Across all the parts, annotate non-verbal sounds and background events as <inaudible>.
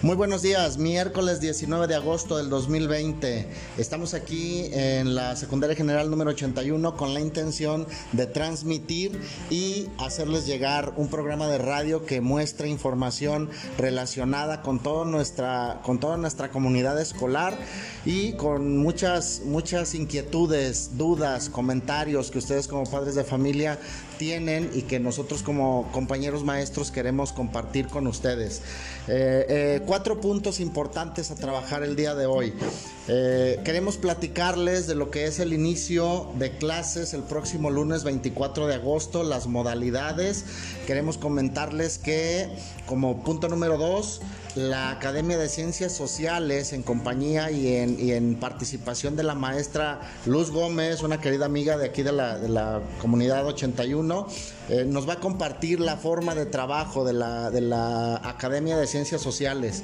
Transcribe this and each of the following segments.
Muy buenos días, miércoles 19 de agosto del 2020. Estamos aquí en la Secundaria General número 81 con la intención de transmitir y hacerles llegar un programa de radio que muestre información relacionada con, nuestra, con toda nuestra comunidad escolar y con muchas, muchas inquietudes, dudas, comentarios que ustedes como padres de familia tienen y que nosotros como compañeros maestros queremos compartir con ustedes. Eh, eh, cuatro puntos importantes a trabajar el día de hoy. Eh, queremos platicarles de lo que es el inicio de clases el próximo lunes 24 de agosto, las modalidades. Queremos comentarles que como punto número dos, la Academia de Ciencias Sociales en compañía y en, participación de la maestra Luz Gómez, una querida amiga de aquí de la, de la comunidad 81, eh, nos va a compartir la forma de trabajo de la, de la Academia de Ciencias Sociales.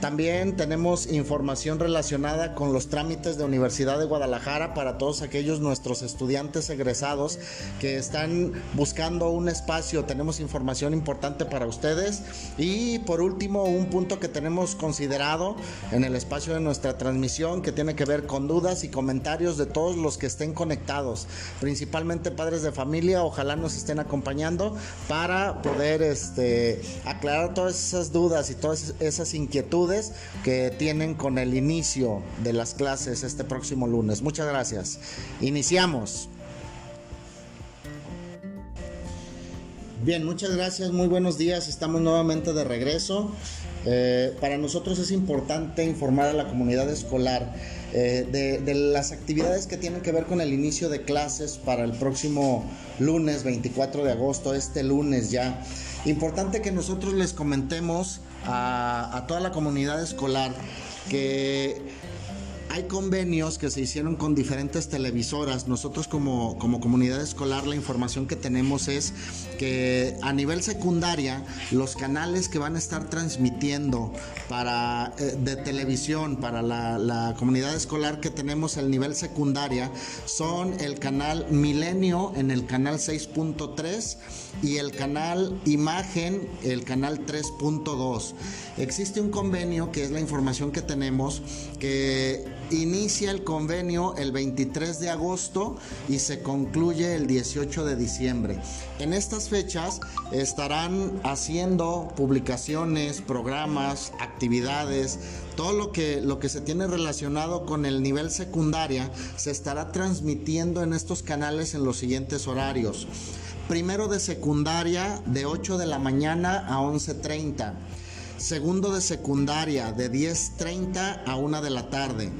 También tenemos información relacionada con los trámites de Universidad de Guadalajara para todos aquellos nuestros estudiantes egresados que están buscando un espacio. Tenemos información importante para ustedes. Y por último, un punto que tenemos considerado en el espacio de nuestra transmisión que tiene que ver con dudas y comentarios de todos los que estén conectados, principalmente padres de familia. Ojalá nos estén acompañando para poder este, aclarar todas esas dudas y todas esas inquietudes que tienen con el inicio de las clases este próximo lunes. Muchas gracias. Iniciamos. Bien, muchas gracias, muy buenos días, estamos nuevamente de regreso. Eh, para nosotros es importante informar a la comunidad escolar eh, de, las actividades que tienen que ver con el inicio de clases para el próximo lunes 24 de agosto, este lunes ya. Importante que nosotros les comentemos a, a toda la comunidad escolar que hay convenios que se hicieron con diferentes televisoras. Nosotros como, como comunidad escolar la información que tenemos es que a nivel secundaria los canales que van a estar transmitiendo para eh, de televisión para la, la, comunidad escolar que tenemos el nivel secundaria son el canal Milenio en el canal 6.3 y el canal Imagen el canal 3.2. Existe un convenio que es la información que tenemos que Inicia el convenio el 23 de agosto y se concluye el 18 de diciembre. En estas fechas estarán haciendo publicaciones, programas, actividades, todo lo que, lo que se tiene relacionado con el nivel secundaria se estará transmitiendo en estos canales en los siguientes horarios. Primero de secundaria de 8 de la mañana a 11.30 segundo de secundaria de 10.30 a 1 de la tarde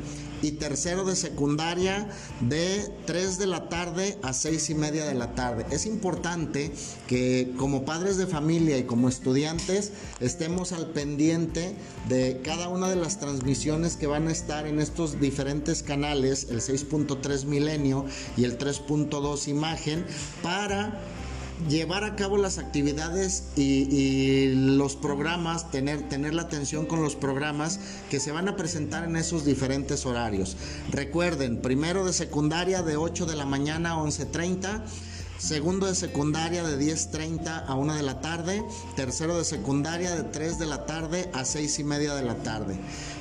y tercero de secundaria de 3 de la tarde a 6 y media de la tarde. Es importante que como padres de familia y como estudiantes estemos al pendiente de cada una de las transmisiones que van a estar en estos diferentes canales, el 6.3 milenio y el 3.2 imagen, llevar a cabo las actividades y, los programas, tener, tener la atención con los programas que se van a presentar en esos diferentes horarios. Recuerden, primero de secundaria de 8 de la mañana a 11.30 segundo de secundaria de 10.30 a 1 de la tarde, tercero de secundaria de 3 de la tarde a 6 y media de la tarde.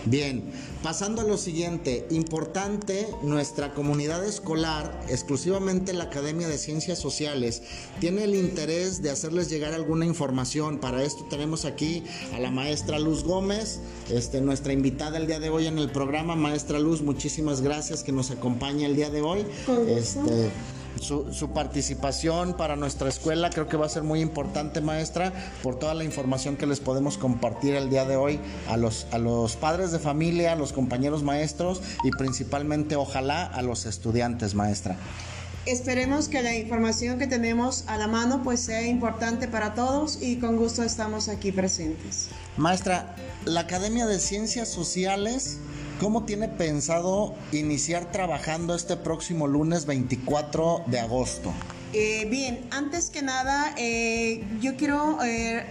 Bien, pasando a lo siguiente, importante, nuestra comunidad escolar, exclusivamente la Academia de Ciencias Sociales, tiene el interés de hacerles llegar alguna información. Para esto tenemos aquí a la maestra Luz Gómez, este, nuestra invitada el día de hoy en el programa. Maestra Luz, muchísimas gracias que nos acompaña el día de hoy. Este, su, participación para nuestra escuela. Creo que va a ser muy importante, maestra, por toda la información que les podemos compartir el día de hoy a los, a los padres de familia, a los compañeros maestros y principalmente, ojalá, a los estudiantes, maestra. Esperemos que la información que tenemos a la mano pues sea importante para todos y con gusto estamos aquí presentes. Maestra, la Academia de Ciencias Sociales ¿Cómo tiene pensado iniciar trabajando este próximo lunes 24 de agosto? Eh, bien, antes que nada, eh, yo quiero eh,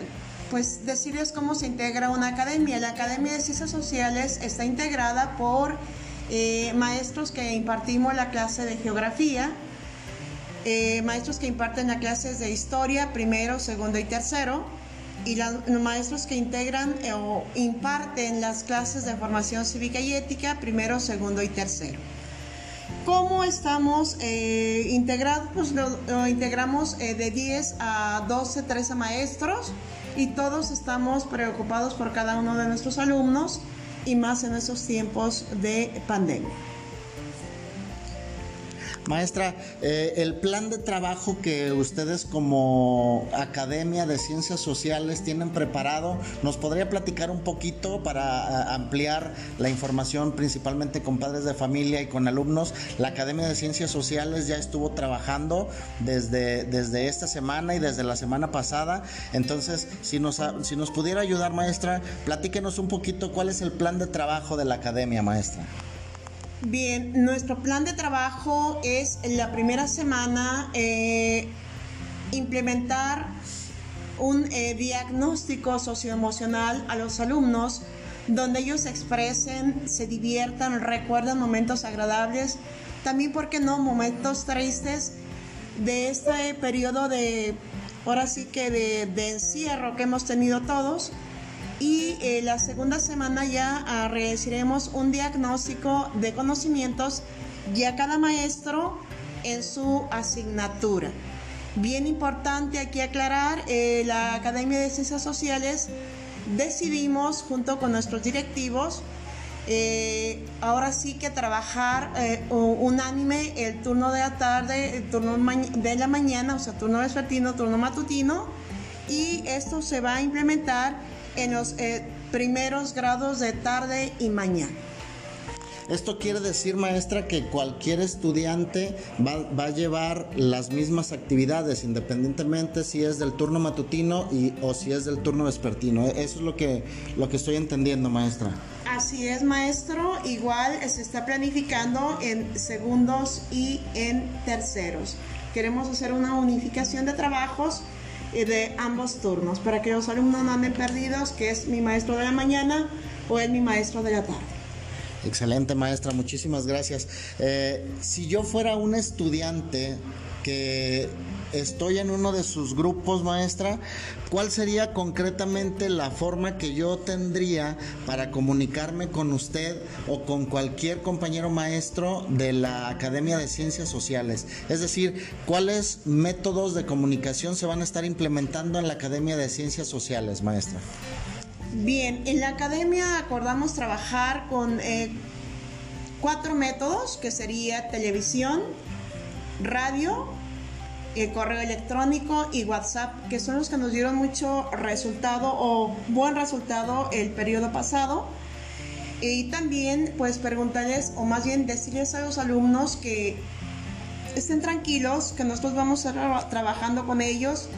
pues decirles cómo se integra una academia. La Academia de Ciencias Sociales está integrada por maestros que impartimos la clase de geografía, maestros que imparten las clases de historia, primero, segundo y tercero, y los maestros que integran eh, o imparten las clases de formación cívica y ética, primero, segundo y tercero. ¿Cómo estamos eh, integrados? Pues lo, integramos eh, de 10 a 12, 13 maestros y todos estamos preocupados por cada uno de nuestros alumnos y más en estos tiempos de pandemia. Maestra, eh, el plan de trabajo que ustedes como Academia de Ciencias Sociales tienen preparado, ¿nos podría platicar un poquito para ampliar la información principalmente con padres de familia y con alumnos? La Academia de Ciencias Sociales ya estuvo trabajando desde, desde esta semana y desde la semana pasada, entonces si nos, si nos pudiera ayudar, maestra, platíquenos un poquito cuál es el plan de trabajo de la Academia, maestra. Bien, nuestro plan de trabajo es la primera semana eh, implementar un eh, diagnóstico socioemocional a los alumnos donde ellos expresen, se diviertan, recuerden momentos agradables, también, porque no?, momentos tristes de este periodo de, ahora sí que de encierro que hemos tenido todos y eh, la segunda semana ya ah, recibiremos un diagnóstico de conocimientos ya cada maestro en su asignatura. Bien importante aquí aclarar, eh, la Academia de Ciencias Sociales decidimos junto con nuestros directivos eh, ahora sí que trabajar unánime el turno de la tarde, el turno de la mañana, o sea, turno vespertino, turno matutino, y esto se va a implementar en los eh, primeros grados de tarde y mañana. Esto quiere decir, maestra, que cualquier estudiante va, a llevar las mismas actividades, independientemente si es del turno matutino y, o si es del turno vespertino. Eso es lo que, lo que estoy entendiendo, maestra. Así es, maestro. Igual se está planificando en segundos y en terceros. Queremos hacer una unificación de trabajos de ambos turnos para que los alumnos no anden perdidos, que es mi maestro de la mañana o es mi maestro de la tarde. Excelente maestra, muchísimas gracias. Eh, si yo fuera un estudiante que estoy en uno de sus grupos, maestra, ¿cuál sería concretamente la forma que yo tendría para comunicarme con usted o con cualquier compañero maestro de la Academia de Ciencias Sociales? Es decir, ¿cuáles métodos de comunicación se van a estar implementando en la Academia de Ciencias Sociales, maestra? Bien, en la academia acordamos trabajar con eh, cuatro métodos, que sería televisión, radio, el correo electrónico y WhatsApp, que son los que nos dieron mucho resultado o buen resultado el periodo pasado. Y también pues preguntarles o más bien decirles a los alumnos que estén tranquilos, que nosotros vamos a estar trabajando con ellos,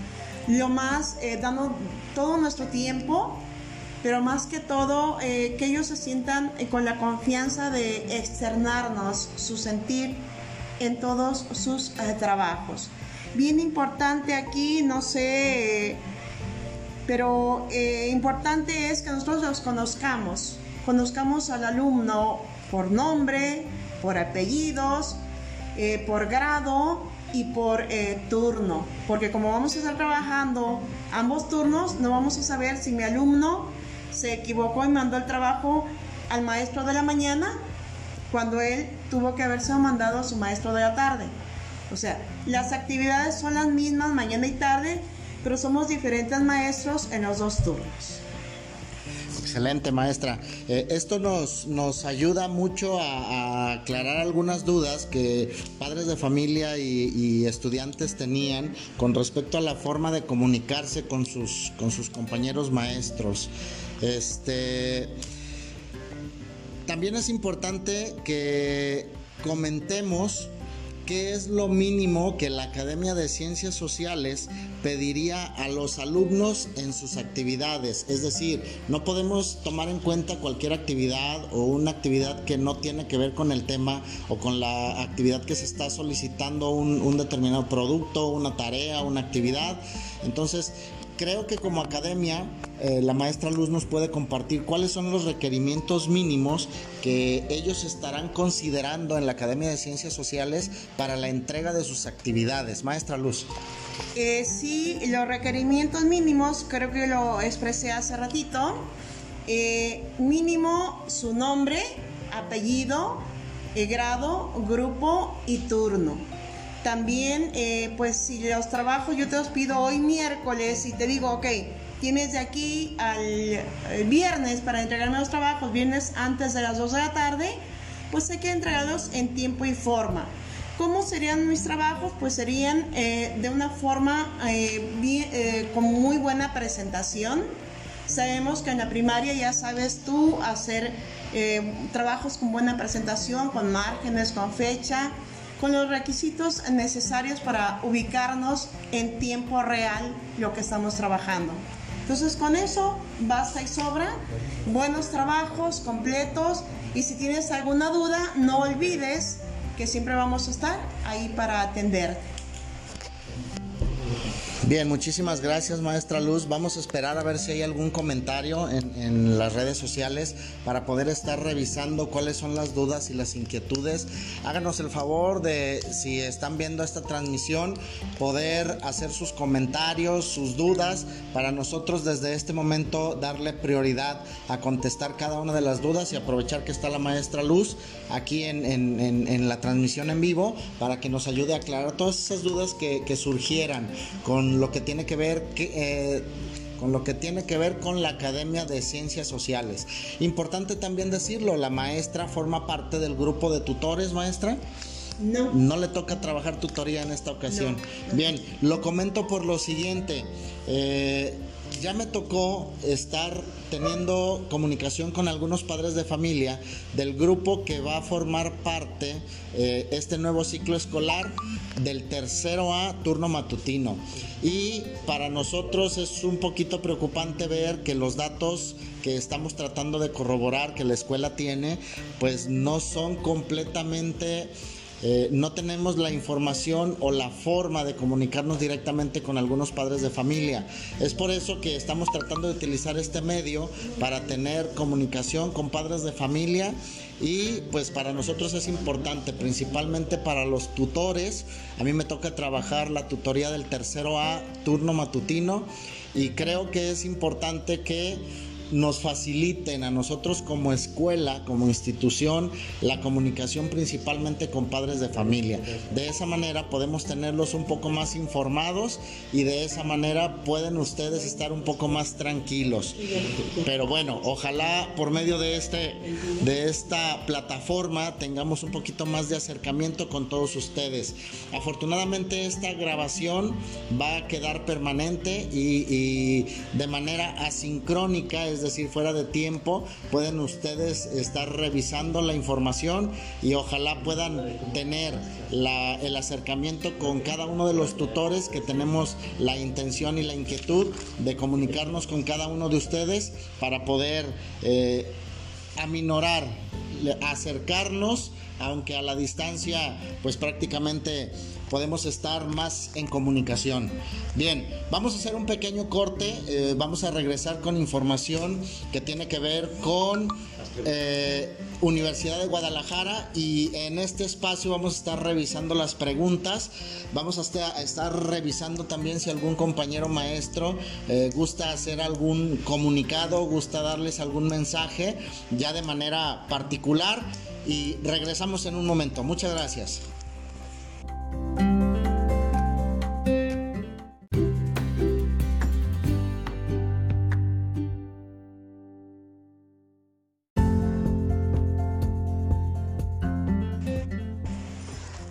lo más eh, dando todo nuestro tiempo, pero más que todo eh, que ellos se sientan eh, con la confianza de externarnos su sentir en todos sus trabajos bien importante aquí, no sé, pero eh, importante es que nosotros los conozcamos, conozcamos al alumno por nombre, por apellidos, eh, por grado y por eh, turno, porque como vamos a estar trabajando ambos turnos, no vamos a saber si mi alumno se equivocó y mandó el trabajo al maestro de la mañana cuando él tuvo que haberse mandado a su maestro de la tarde. O sea, las actividades son las mismas mañana y tarde, pero somos diferentes maestros en los dos turnos. Excelente, maestra. Eh, esto nos, nos ayuda mucho a, aclarar algunas dudas que padres de familia y, estudiantes tenían con respecto a la forma de comunicarse con sus, con sus compañeros maestros. Este, también es importante que comentemos ¿qué es lo mínimo que la Academia de Ciencias Sociales pediría a los alumnos en sus actividades? Es decir, no podemos tomar en cuenta cualquier actividad o una actividad que no tiene que ver con el tema o con la actividad que se está solicitando un, determinado producto, una tarea, una actividad. Entonces, creo que como academia eh, la maestra Luz nos puede compartir cuáles son los requerimientos mínimos que ellos estarán considerando en la Academia de Ciencias Sociales para la entrega de sus actividades. Maestra Luz. Eh, sí, los requerimientos mínimos, creo que lo expresé hace ratito. Eh, mínimo su nombre, apellido, grado, grupo y turno. También, eh, pues si los trabajos yo te los pido hoy miércoles y te digo, ok, tienes de aquí al viernes para entregarme los trabajos, viernes antes de las 2 de la tarde, pues hay que entregarlos en tiempo y forma. ¿Cómo serían mis trabajos? Pues serían eh, de una forma eh, con muy buena presentación. Sabemos que en la primaria ya sabes tú hacer trabajos con buena presentación, con márgenes, con fecha, con los requisitos necesarios para ubicarnos en tiempo real lo que estamos trabajando. Entonces con eso basta y sobra, buenos trabajos completos y si tienes alguna duda no olvides que siempre vamos a estar ahí para atenderte. Bien, muchísimas gracias maestra Luz. Vamos a esperar a ver si hay algún comentario en, las redes sociales para poder estar revisando cuáles son las dudas y las inquietudes. Háganos el favor de, si están viendo esta transmisión, poder hacer sus comentarios, sus dudas, para nosotros desde este momento darle prioridad a contestar cada una de las dudas y aprovechar que está la maestra Luz aquí en, la transmisión en vivo para que nos ayude a aclarar todas esas dudas que, que surgieran con lo que tiene que ver eh, con lo que tiene que ver con la Academia de Ciencias Sociales. Importante también decirlo, la maestra forma parte del grupo de tutores, maestra. No. No le toca trabajar tutoría en esta ocasión. Bien, lo comento por lo siguiente. Eh, ya me tocó estar teniendo comunicación con algunos padres de familia del grupo que va a formar parte eh, este nuevo ciclo escolar del tercero A turno matutino. Y para nosotros es un poquito preocupante ver que los datos que estamos tratando de corroborar que la escuela tiene, pues no son completamente eh, no tenemos la información o la forma de comunicarnos directamente con algunos padres de familia. Es por eso que estamos tratando de utilizar este medio para tener comunicación con padres de familia y pues para nosotros es importante, principalmente para los tutores. A mí me toca trabajar la tutoría del tercero A turno matutino y creo que es importante que nos faciliten a nosotros como escuela, como institución, la comunicación principalmente con padres de familia. De esa manera podemos tenerlos un poco más informados y de esa manera pueden ustedes estar un poco más tranquilos. Pero bueno, ojalá por medio de este de esta plataforma tengamos un poquito más de acercamiento con todos ustedes. Afortunadamente esta grabación va a quedar permanente y, y de manera asincrónica es decir, fuera de tiempo, pueden ustedes estar revisando la información y ojalá puedan tener el acercamiento con cada uno de los tutores que tenemos la intención y la inquietud de comunicarnos con cada uno de ustedes para poder eh, aminorar, acercarnos, aunque a la distancia, pues prácticamente podemos estar más en comunicación. Bien, vamos a hacer un pequeño corte, eh, vamos a regresar con información que tiene que ver con eh, Universidad de Guadalajara y en este espacio vamos a estar revisando las preguntas, vamos a estar revisando también si algún compañero maestro eh, gusta hacer algún comunicado, gusta darles algún mensaje ya de manera particular y regresamos en un momento. Muchas gracias.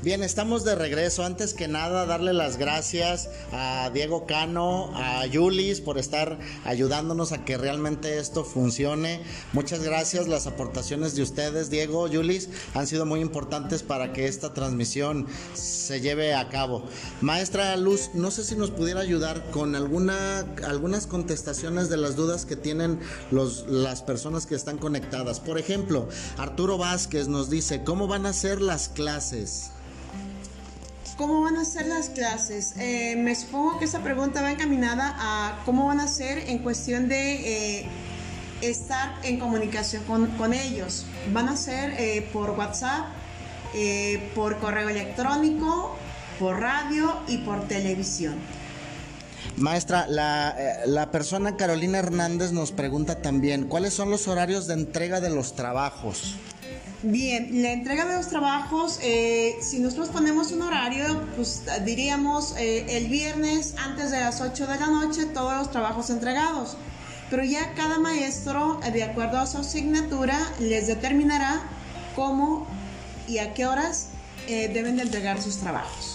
Bien, estamos de regreso. Antes que nada, darle las gracias a Diego Cano, a Yulis por estar ayudándonos a que realmente esto funcione. Muchas gracias. Las aportaciones de ustedes, Diego, Yulis, han sido muy importantes para que esta transmisión se lleve a cabo. Maestra Luz, no sé si nos pudiera ayudar con alguna, algunas contestaciones de las dudas que tienen las personas que están conectadas. Por ejemplo, Arturo Vázquez nos dice, ¿cómo van a ser las clases? ¿Cómo van a ser las clases? Eh, me supongo que esa pregunta va encaminada a cómo van a ser en cuestión de eh, estar en comunicación con, ellos. ¿Van a ser eh, por WhatsApp, por correo electrónico, por radio y por televisión? Maestra, la, persona Carolina Hernández nos pregunta también, ¿cuáles son los horarios de entrega de los trabajos? Bien, la entrega de los trabajos, eh, si nosotros ponemos un horario, pues diríamos eh, el viernes antes de las 8 de la noche todos los trabajos entregados. Pero ya cada maestro, de acuerdo a su asignatura, les determinará cómo y a qué horas eh, deben de entregar sus trabajos.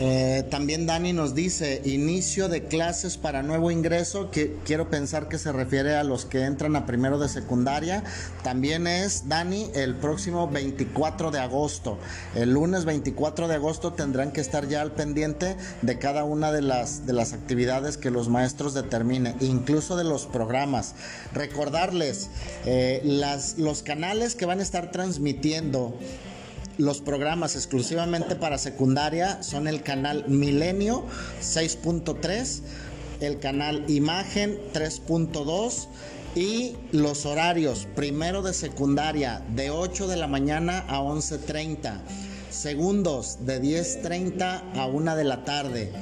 Eh, también Dani nos dice, inicio de clases para nuevo ingreso, que quiero pensar que se refiere a los que entran a primero de secundaria. También es, Dani, el próximo 24 de agosto. El lunes 24 de agosto tendrán que estar ya al pendiente de cada una de las, de las actividades que los maestros determinen, incluso de los programas. Recordarles, eh, las, los canales que van a estar transmitiendo los programas exclusivamente para secundaria son el canal Milenio 6.3, el canal Imagen 3.2 y los horarios primero de secundaria de 8 de la mañana a 11.30, segundos de 10.30 a 1 de la tarde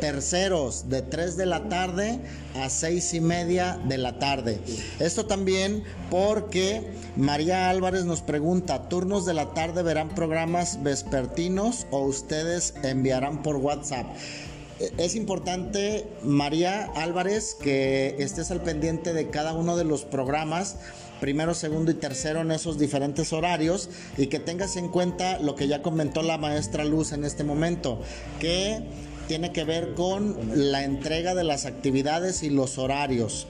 terceros de 3 de la tarde a 6 y media de la tarde. Esto también porque María Álvarez nos pregunta, ¿turnos de la tarde verán programas vespertinos o ustedes enviarán por WhatsApp? E, es importante, María Álvarez, que estés al pendiente de cada uno de los programas primero, segundo y tercero en esos diferentes horarios y que tengas en cuenta lo que ya comentó la maestra Luz en este momento, que tiene que ver con la entrega de las actividades y los horarios.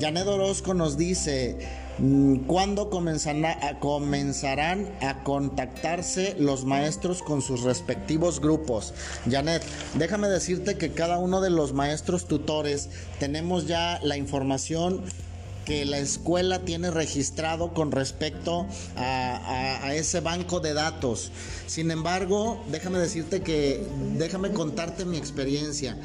Janet Orozco nos dice, mm, ¿cuándo comenzarán a, comenzarán a contactarse los maestros con sus respectivos grupos? Janet, déjame decirte que cada uno de los maestros tutores tenemos ya la información que la escuela tiene registrado con respecto a, ese banco de datos. Sin embargo, déjame decirte que, déjame contarte mi experiencia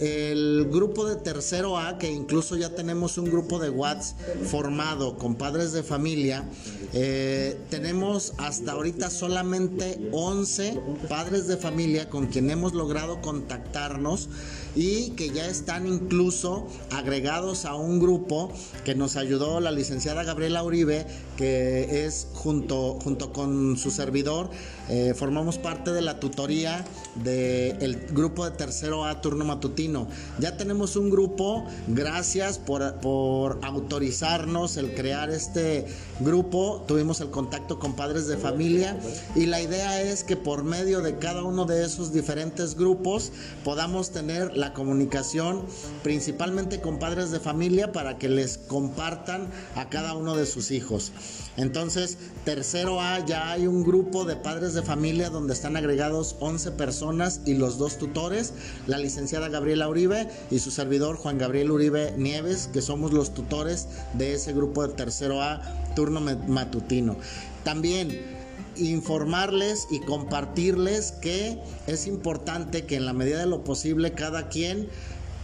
el grupo de tercero A, que incluso ya tenemos un grupo de WhatsApp formado con padres de familia, eh, tenemos hasta ahorita solamente 11 padres de familia con quien hemos logrado contactarnos y que ya están incluso agregados a un grupo que nos ayudó la licenciada Gabriela Uribe, que es junto, junto con su servidor, eh, formamos parte de la tutoría del grupo de tercero A turno matutino. Ya tenemos un grupo, gracias por, por autorizarnos el crear este grupo, tuvimos el contacto con padres de familia y la idea es que por medio de cada uno de esos diferentes grupos podamos tener la comunicación principalmente con padres de familia para que les compartan a cada uno de sus hijos. Entonces, tercero A, ya hay un grupo de padres de familia donde están agregados 11 personas y los dos tutores, la licenciada Gabriela Uribe y su servidor Juan Gabriel Uribe Nieves, que somos los tutores de ese grupo de tercero A, turno matutino. También informarles y compartirles que es importante que en la medida de lo posible cada quien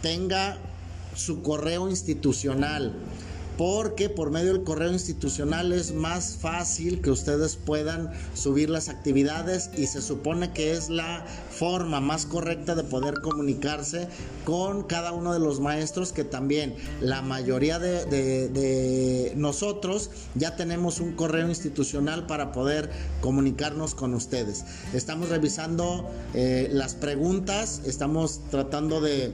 tenga su correo institucional porque por medio del correo institucional es más fácil que ustedes puedan subir las actividades y se supone que es la forma más correcta de poder comunicarse con cada uno de los maestros que también la mayoría de, nosotros ya tenemos un correo institucional para poder comunicarnos con ustedes. Estamos revisando eh, las preguntas, estamos tratando de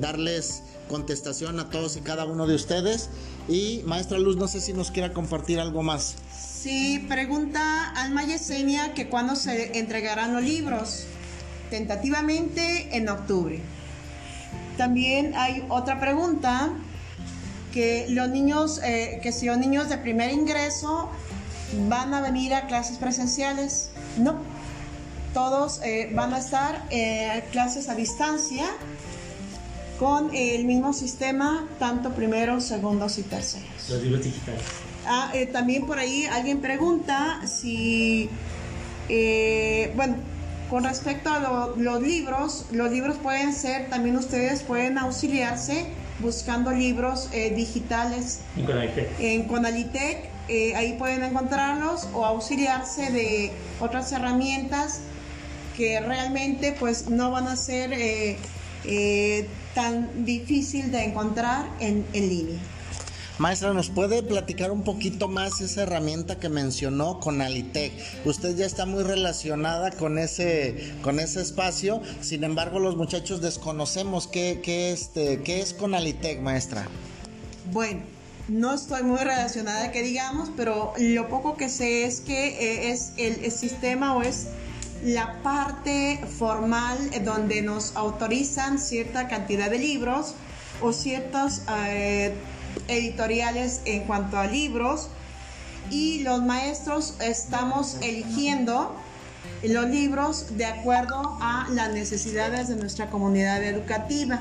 darles contestación a todos y cada uno de ustedes. Y maestra Luz, no sé si nos quiera compartir algo más. Sí, pregunta Alma Yesenia que cuándo se entregarán los libros. Tentativamente en octubre. También hay otra pregunta que los niños, eh, que si los niños de primer ingreso van a venir a clases presenciales. No, todos eh, van a estar en clases a distancia con el mismo sistema, tanto primeros, segundos y terceros. Los libros digitales. Ah, eh, también por ahí alguien pregunta si, eh, bueno, con respecto a los libros, los libros pueden ser, también ustedes pueden auxiliarse buscando libros eh, digitales en Conalitec. En Conalitec eh, ahí pueden encontrarlos o auxiliarse de otras herramientas que realmente pues no van a ser eh, tan difícil de encontrar en, en línea. Maestra, ¿nos puede platicar un poquito más esa herramienta que mencionó con Alitec? Usted ya está muy relacionada con ese, con ese espacio, sin embargo los muchachos desconocemos qué, qué, este, qué es con Alitec, maestra. Bueno, no estoy muy relacionada que digamos, pero lo poco que sé es que eh, es el, sistema o es la parte formal donde nos autorizan cierta cantidad de libros o ciertos... Eh, editoriales en cuanto a libros y los maestros estamos eligiendo los libros de acuerdo a las necesidades de nuestra comunidad educativa.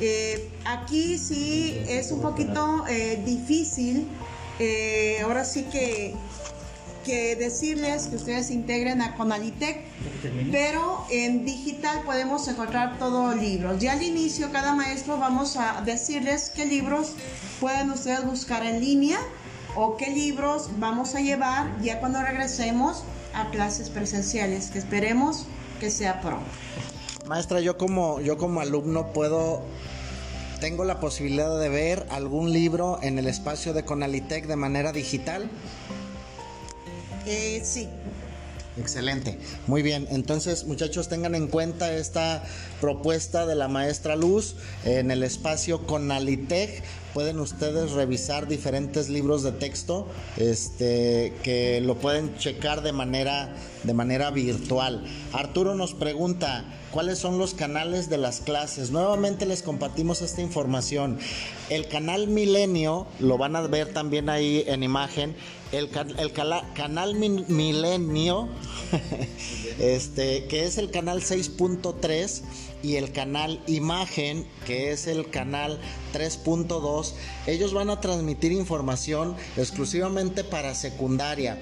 Eh, aquí sí es un poquito eh, difícil, ahora sí que que decirles que ustedes se integren a Conalitec, pero en digital podemos encontrar todos los libros. Ya al inicio, cada maestro vamos a decirles qué libros pueden ustedes buscar en línea o qué libros vamos a llevar ya cuando regresemos a clases presenciales, que esperemos que sea pronto. Maestra, yo como, yo como alumno puedo tengo la posibilidad de ver algún libro en el espacio de Conalitec de manera digital. Eh, sí. Excelente. Muy bien. Entonces, muchachos, tengan en cuenta esta propuesta de la maestra Luz en el espacio Conalitec. Pueden ustedes revisar diferentes libros de texto este, que lo pueden checar de manera, de manera virtual. Arturo nos pregunta, ¿cuáles son los canales de las clases? Nuevamente les compartimos esta información. El canal Milenio, lo van a ver también ahí en imagen, el, canal Milenio, <laughs> este, que es el canal 6.3 y el canal Imagen, que es el canal 3.2, ellos van a transmitir información exclusivamente para secundaria.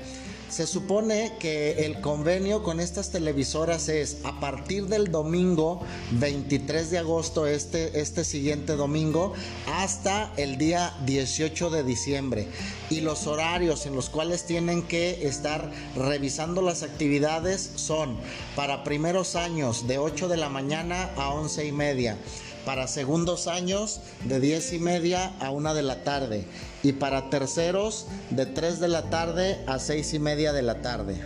Se supone que el convenio con estas televisoras es a partir del domingo 23 de agosto, este, este siguiente domingo, hasta el día 18 de diciembre. Y los horarios en los cuales tienen que estar revisando las actividades son para primeros años de 8 de la mañana a 11 y media para segundos años de 10 y media a 1 de la tarde y para terceros de 3 de la tarde a 6 y media de la tarde.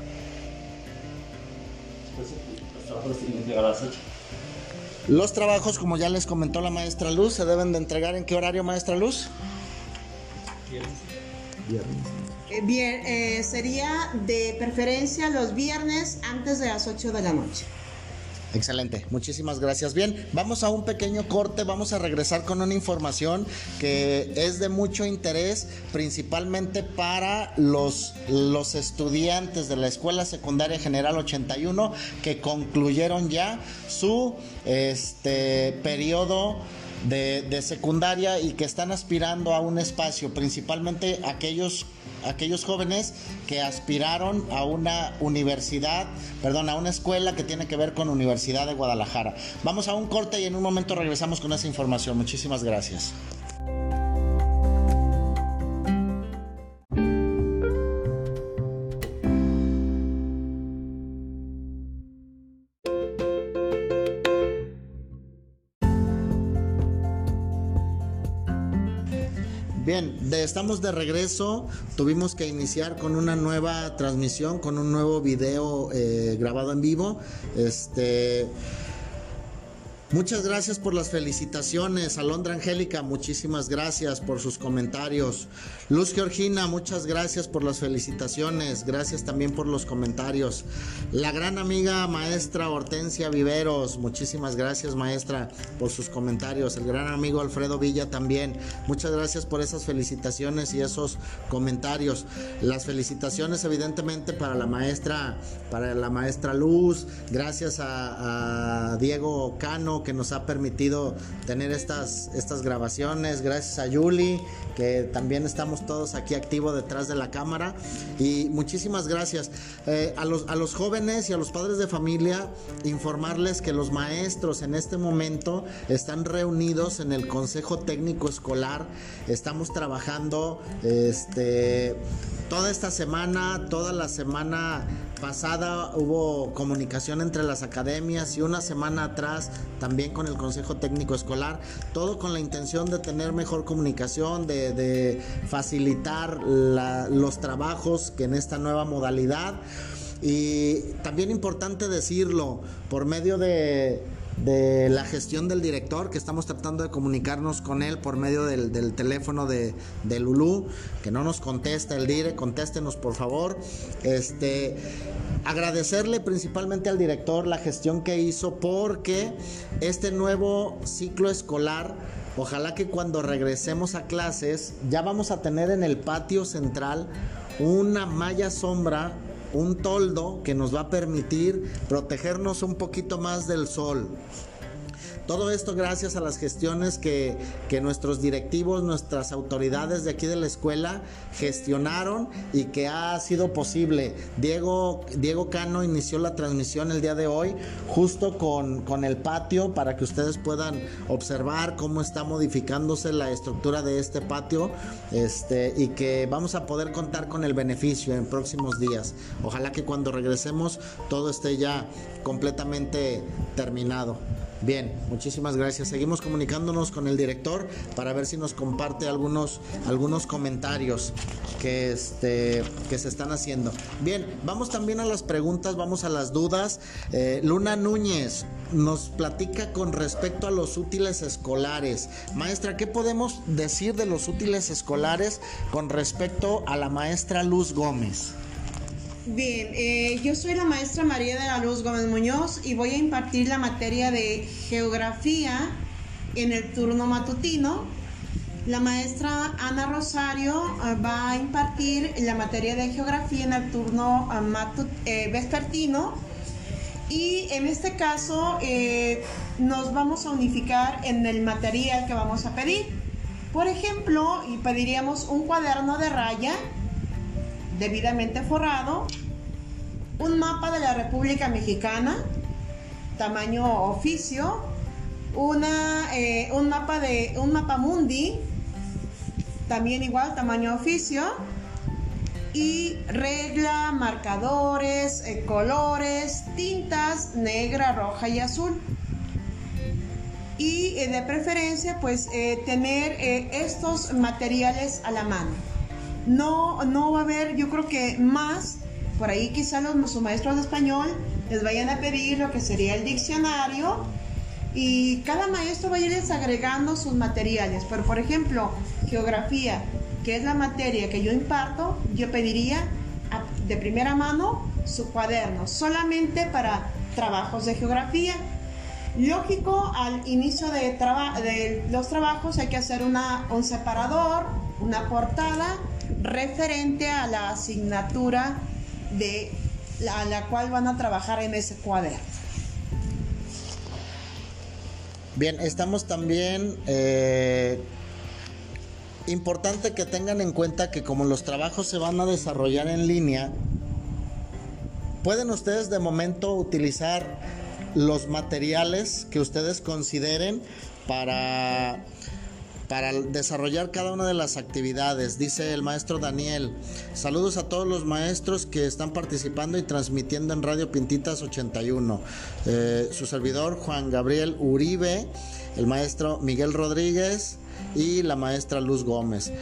Los trabajos, como ya les comentó la maestra Luz, se deben de entregar en qué horario, maestra Luz? Viernes. Bien, eh, sería de preferencia los viernes antes de las 8 de la noche. Excelente, muchísimas gracias. Bien, vamos a un pequeño corte, vamos a regresar con una información que es de mucho interés, principalmente para los, los estudiantes de la Escuela Secundaria General 81 que concluyeron ya su este, periodo de, de secundaria y que están aspirando a un espacio, principalmente aquellos aquellos jóvenes que aspiraron a una universidad, perdón, a una escuela que tiene que ver con Universidad de Guadalajara. Vamos a un corte y en un momento regresamos con esa información. Muchísimas gracias. Estamos de regreso. Tuvimos que iniciar con una nueva transmisión, con un nuevo video eh, grabado en vivo. Este. Muchas gracias por las felicitaciones. Alondra Angélica, muchísimas gracias por sus comentarios. Luz Georgina, muchas gracias por las felicitaciones. Gracias también por los comentarios. La gran amiga maestra Hortensia Viveros, muchísimas gracias maestra por sus comentarios. El gran amigo Alfredo Villa también. Muchas gracias por esas felicitaciones y esos comentarios. Las felicitaciones evidentemente para la maestra, para la maestra Luz. Gracias a, a Diego Cano que nos ha permitido tener estas, estas grabaciones, gracias a Yuli que también estamos todos aquí activos detrás de la cámara. Y muchísimas gracias. Eh, a, los, a los jóvenes y a los padres de familia informarles que los maestros en este momento están reunidos en el Consejo Técnico Escolar, estamos trabajando este toda esta semana, toda la semana pasada hubo comunicación entre las academias y una semana atrás también con el Consejo Técnico Escolar, todo con la intención de tener mejor comunicación, de, facilitar los trabajos que en esta nueva modalidad. Y también importante decirlo, por medio de de la gestión del director, que estamos tratando de comunicarnos con él por medio del, teléfono de, Lulú, que no nos contesta el dire, contéstenos por favor. Este, agradecerle principalmente al director la gestión que hizo porque este nuevo ciclo escolar Ojalá que cuando regresemos a clases ya vamos a tener en el patio central una malla sombra un toldo que nos va a permitir protegernos un poquito más del sol. Todo esto gracias a las gestiones que, nuestros directivos, nuestras autoridades de aquí de la escuela gestionaron y que ha sido posible. Diego, Diego Cano inició la transmisión el día de hoy justo con, con el patio para que ustedes puedan observar cómo está modificándose la estructura de este patio este, y que vamos a poder contar con el beneficio en próximos días. Ojalá que cuando regresemos todo esté ya completamente terminado. Bien, muchísimas gracias. Seguimos comunicándonos con el director para ver si nos comparte algunos, algunos comentarios que, este, que se están haciendo. Bien, vamos también a las preguntas, vamos a las dudas. Eh, Luna Núñez nos platica con respecto a los útiles escolares. Maestra, ¿qué podemos decir de los útiles escolares con respecto a la maestra Luz Gómez? Bien, eh, yo soy la maestra María de la Luz Gómez Muñoz y voy a impartir la materia de geografía en el turno matutino. La maestra Ana Rosario eh, va a impartir la materia de geografía en el turno eh, vespertino. Y en este caso nos vamos a unificar en el material que vamos a pedir. Por ejemplo, y pediríamos un cuaderno de raya debidamente forrado, un mapa de la República Mexicana, tamaño oficio, una, eh, un mapa de un mapa mundi, también igual tamaño oficio, y regla, marcadores, eh, colores, tintas negra, roja y azul. Y eh, de preferencia, pues tener estos materiales a la mano. No, no va a haber, yo creo que más por ahí quizá los, maestros de español les vayan a pedir lo que sería el diccionario y cada maestro va a irles agregando sus materiales. Pero por ejemplo, geografía, que es la materia que yo imparto, yo pediría de primera mano su cuaderno, solamente para trabajos de geografía. Lógico, al inicio de, los trabajos hay que hacer un separador, una portada referente a la asignatura de la, la cual van a trabajar en ese cuaderno. Bien, estamos también... Eh, importante que tengan en cuenta que como los trabajos se van a desarrollar en línea, pueden ustedes de momento utilizar los materiales que ustedes consideren para para desarrollar cada una de las actividades. Dice el maestro Daniel, saludos a todos los maestros que están participando y transmitiendo en Radio Pintitas 81. Eh, su servidor Juan Gabriel Uribe, el maestro Miguel Rodríguez y la maestra Luz Gómez.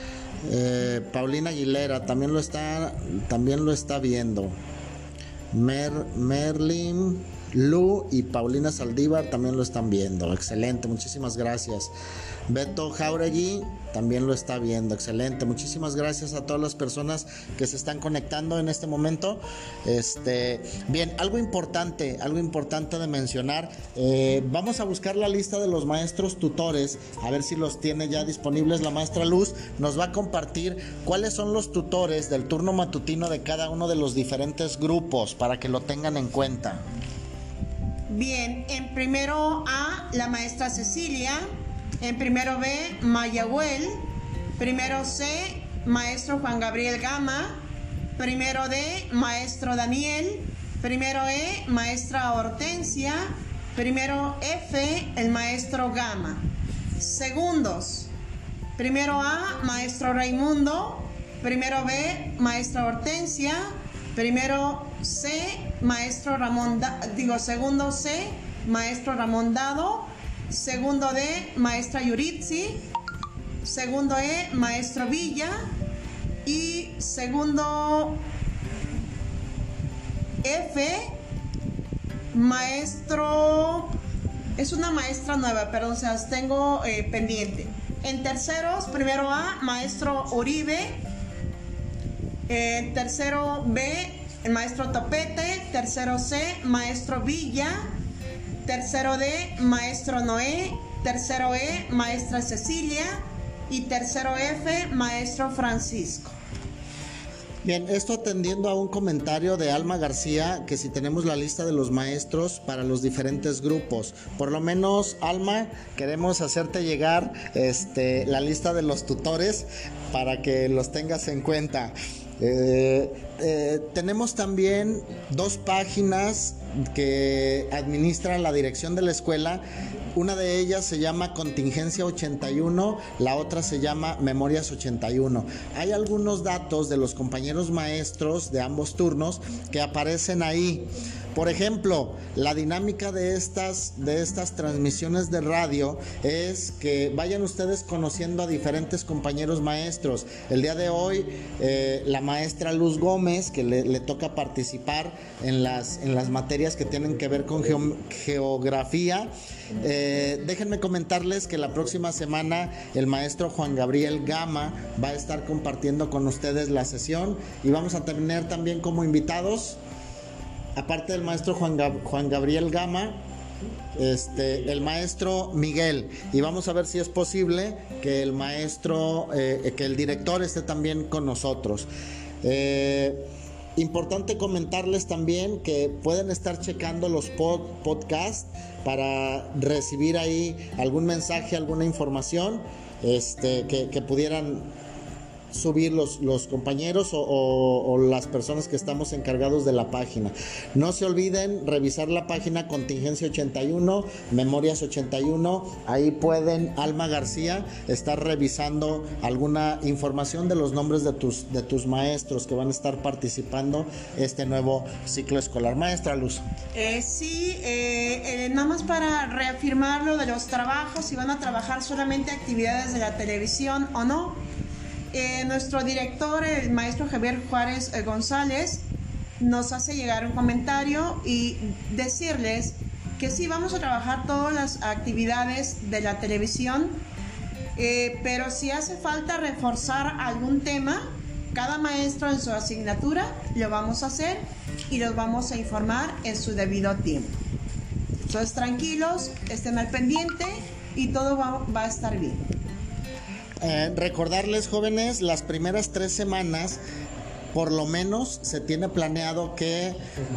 Eh, Paulina Aguilera también lo está, también lo está viendo. Mer, Merlin Lu y Paulina Saldívar también lo están viendo. Excelente, muchísimas gracias. Beto Jauregui también lo está viendo. Excelente. Muchísimas gracias a todas las personas que se están conectando en este momento. Este, bien, algo importante, algo importante de mencionar. Eh, vamos a buscar la lista de los maestros tutores, a ver si los tiene ya disponibles. La maestra Luz nos va a compartir cuáles son los tutores del turno matutino de cada uno de los diferentes grupos para que lo tengan en cuenta. Bien, en primero A, la maestra Cecilia. En primero B, Mayagüel. Primero C, maestro Juan Gabriel Gama. Primero D, maestro Daniel. Primero E, maestra Hortensia. Primero F, el maestro Gama. Segundos. Primero A, maestro Raimundo. Primero B, maestra Hortensia. Primero C, maestro Ramón, digo, segundo C, maestro Ramón Dado. Segundo D, maestra Yuritzi. Segundo E, maestro Villa. Y segundo F, maestro, es una maestra nueva, pero o sea, tengo eh, pendiente. En terceros, primero A, maestro Uribe. En tercero B, el maestro Topete. Tercero C, maestro Villa. Tercero D, maestro Noé. Tercero E, maestra Cecilia. Y tercero F, maestro Francisco. Bien, esto atendiendo a un comentario de Alma García, que si tenemos la lista de los maestros para los diferentes grupos, por lo menos Alma, queremos hacerte llegar este, la lista de los tutores para que los tengas en cuenta. Eh, eh, tenemos también dos páginas que administra la dirección de la escuela. Una de ellas se llama Contingencia 81, la otra se llama Memorias 81. Hay algunos datos de los compañeros maestros de ambos turnos que aparecen ahí. Por ejemplo, la dinámica de estas, de estas transmisiones de radio es que vayan ustedes conociendo a diferentes compañeros maestros. El día de hoy, eh, la maestra Luz Gómez, que le, toca participar en las, en las materias que tienen que ver con geografía. Eh, déjenme comentarles que la próxima semana el maestro Juan Gabriel Gama va a estar compartiendo con ustedes la sesión y vamos a tener también como invitados aparte del maestro Juan, Gabriel Gama, este, el maestro Miguel. Y vamos a ver si es posible que el maestro, eh, que el director esté también con nosotros. Eh, importante comentarles también que pueden estar checando los podcasts para recibir ahí algún mensaje, alguna información este, que pudieran subir los, compañeros o, las personas que estamos encargados de la página. No se olviden revisar la página Contingencia 81, Memorias 81. Ahí pueden, Alma García, estar revisando alguna información de los nombres de tus, de tus maestros que van a estar participando este nuevo ciclo escolar. Maestra Luz. Eh, sí, eh, eh, nada más para reafirmar lo de los trabajos, si van a trabajar solamente actividades de la televisión o no. Eh, nuestro director, el maestro Javier Juárez eh, González, nos hace llegar un comentario y decirles que sí, vamos a trabajar todas las actividades de la televisión, eh, pero si hace falta reforzar algún tema, cada maestro en su asignatura lo vamos a hacer y los vamos a informar en su debido tiempo. Entonces tranquilos, estén al pendiente y todo va a estar bien. Eh, recordarles jóvenes, las primeras tres semanas por lo menos se tiene planeado que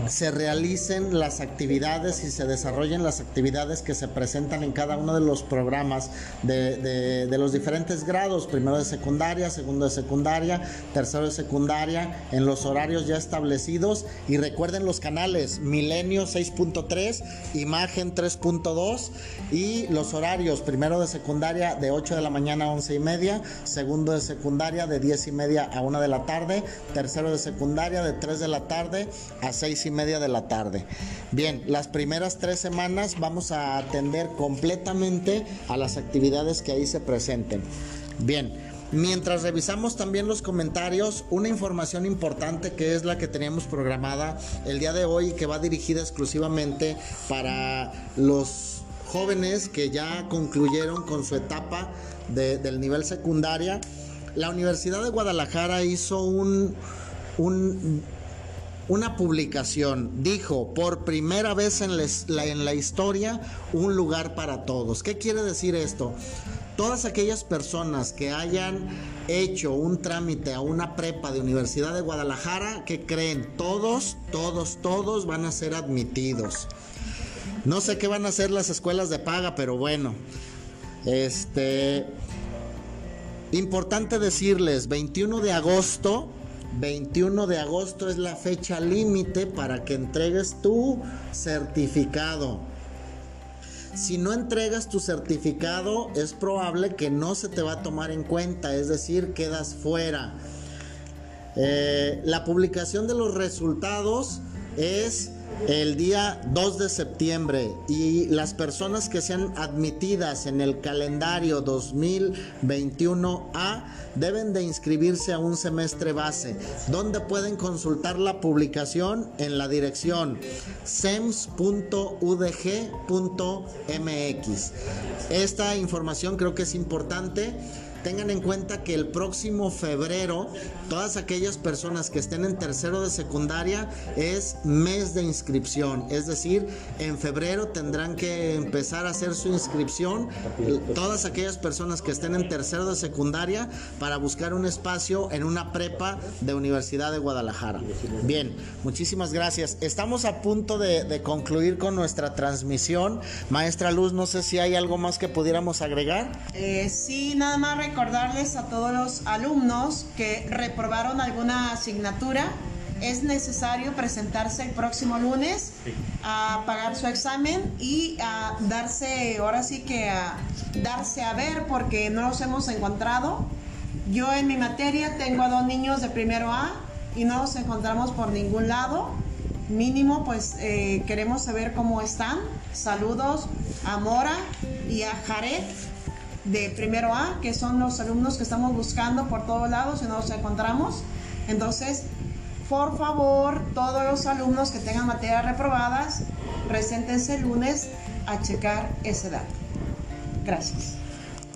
se realicen las actividades y se desarrollen las actividades que se presentan en cada uno de los programas de, los diferentes grados, primero de secundaria, segundo de secundaria, tercero de secundaria, en los horarios ya establecidos. Y recuerden los canales Milenio 6.3, Imagen 3.2 y los horarios, primero de secundaria de 8 de la mañana a 11 y media, segundo de secundaria de 10 y media a 1 de la tarde, tercero de secundaria de 3 de la tarde a 6 y media de la tarde. Bien, las primeras tres semanas vamos a atender completamente a las actividades que ahí se presenten. Bien, Mientras revisamos también los comentarios, una información importante que es la que teníamos programada el día de hoy que va dirigida exclusivamente para los jóvenes que ya concluyeron con su etapa del nivel secundaria la Universidad de Guadalajara hizo un, una publicación. Dijo, por primera vez en la, en la historia, un lugar para todos. ¿Qué quiere decir esto? Todas aquellas personas que hayan hecho un trámite a una prepa de Universidad de Guadalajara, que creen? Todos, todos, todos van a ser admitidos. No sé qué van a hacer las escuelas de paga, pero bueno. Este importante decirles, 21 de agosto 21 de agosto es la fecha límite para que entregues tu certificado. Si no entregas tu certificado, es probable que no se te va a tomar en cuenta, es decir, quedas fuera. Eh, la publicación de los resultados es el día 2 de septiembre y las personas que sean admitidas en el calendario 2021A deben de inscribirse a un semestre base, donde pueden consultar la publicación en la dirección sems.udg.mx. Esta información creo que es importante tengan en cuenta que el próximo febrero, todas aquellas personas que estén en tercero de secundaria es mes de inscripción. Es decir, en febrero tendrán que empezar a hacer su inscripción. Todas aquellas personas que estén en tercero de secundaria para buscar un espacio en una prepa de Universidad de Guadalajara. Bien, muchísimas gracias. Estamos a punto de, concluir con nuestra transmisión. Maestra Luz, no sé si hay algo más que pudiéramos agregar. Eh, sí, nada más recordarles a todos los alumnos que reprobaron alguna asignatura. Es necesario presentarse el próximo lunes a pagar su examen y a darse, ahora sí que a darse a ver porque no los hemos encontrado. Yo en mi materia tengo a dos niños de primero A y no los encontramos por ningún lado. Mínimo, pues eh, queremos saber cómo están. Saludos a Mora y a Jared de primero A, que son los alumnos que estamos buscando por todos lados y no los encontramos. Entonces, por favor, todos los alumnos que tengan materias reprobadas, preséntense el lunes a checar ese dato. Gracias.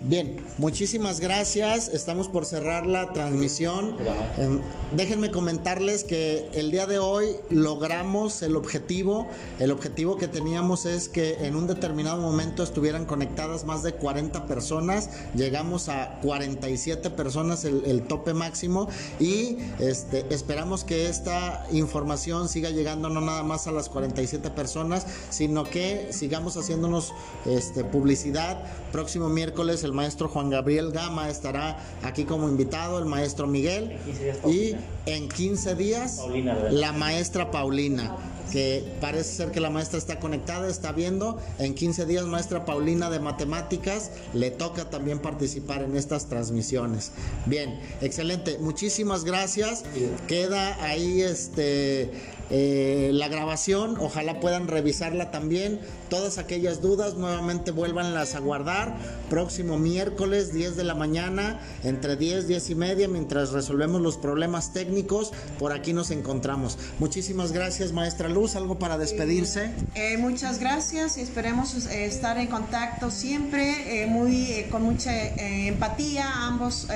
Bien, muchísimas gracias. Estamos por cerrar la transmisión. Em, déjenme comentarles que el día de hoy logramos el objetivo. El objetivo que teníamos es que en un determinado momento estuvieran conectadas más de 40 personas. Llegamos a 47 personas, el, tope máximo. Y este, esperamos que esta información siga llegando no nada más a las 47 personas, sino que sigamos haciéndonos este, publicidad. Próximo miércoles el maestro Juan Gabriel Gama estará aquí como invitado, el maestro Miguel. Y en 15 días, la maestra Paulina que parece ser que la maestra está conectada, está viendo. En 15 días, maestra Paulina de Matemáticas, le toca también participar en estas transmisiones. Bien, excelente. Muchísimas gracias. Queda ahí este eh, la grabación, ojalá puedan revisarla también. Todas aquellas dudas, nuevamente vuélvanlas a guardar. Próximo miércoles, 10 de la mañana, entre 10, 10 y media, mientras resolvemos los problemas técnicos, por aquí nos encontramos. Muchísimas gracias, maestra Luz. ¿Algo para despedirse? Eh, muchas gracias y esperemos eh, estar en contacto siempre, muy, con mucha empatía, ambos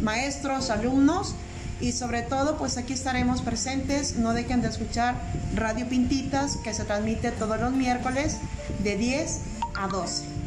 maestros, alumnos y sobre todo pues aquí estaremos presentes, no dejen de escuchar Radio Pintitas que se transmite todos los miércoles de 10 a 12.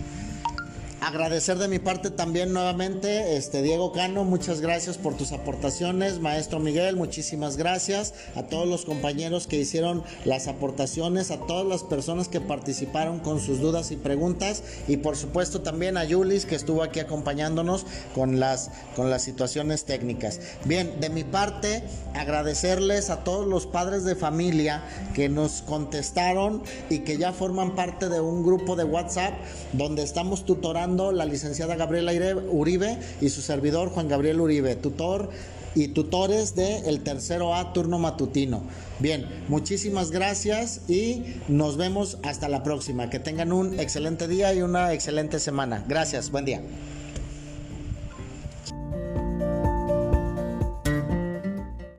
Agradecer de mi parte también nuevamente, este Diego Cano, muchas gracias por tus aportaciones, maestro Miguel, muchísimas gracias. A todos los compañeros que hicieron las aportaciones, a todas las personas que participaron con sus dudas y preguntas. Y por supuesto también a Yulis que estuvo aquí acompañándonos con las con las situaciones técnicas. Bien, de mi parte agradecerles a todos los padres de familia que nos contestaron y que ya forman parte de un grupo de WhatsApp donde estamos tutorando la licenciada Gabriela Uribe y su servidor Juan Gabriel Uribe, tutor y tutores del el tercero A turno matutino. Bien, muchísimas gracias y nos vemos hasta la próxima. Que tengan un excelente día y una excelente semana. Gracias, buen día.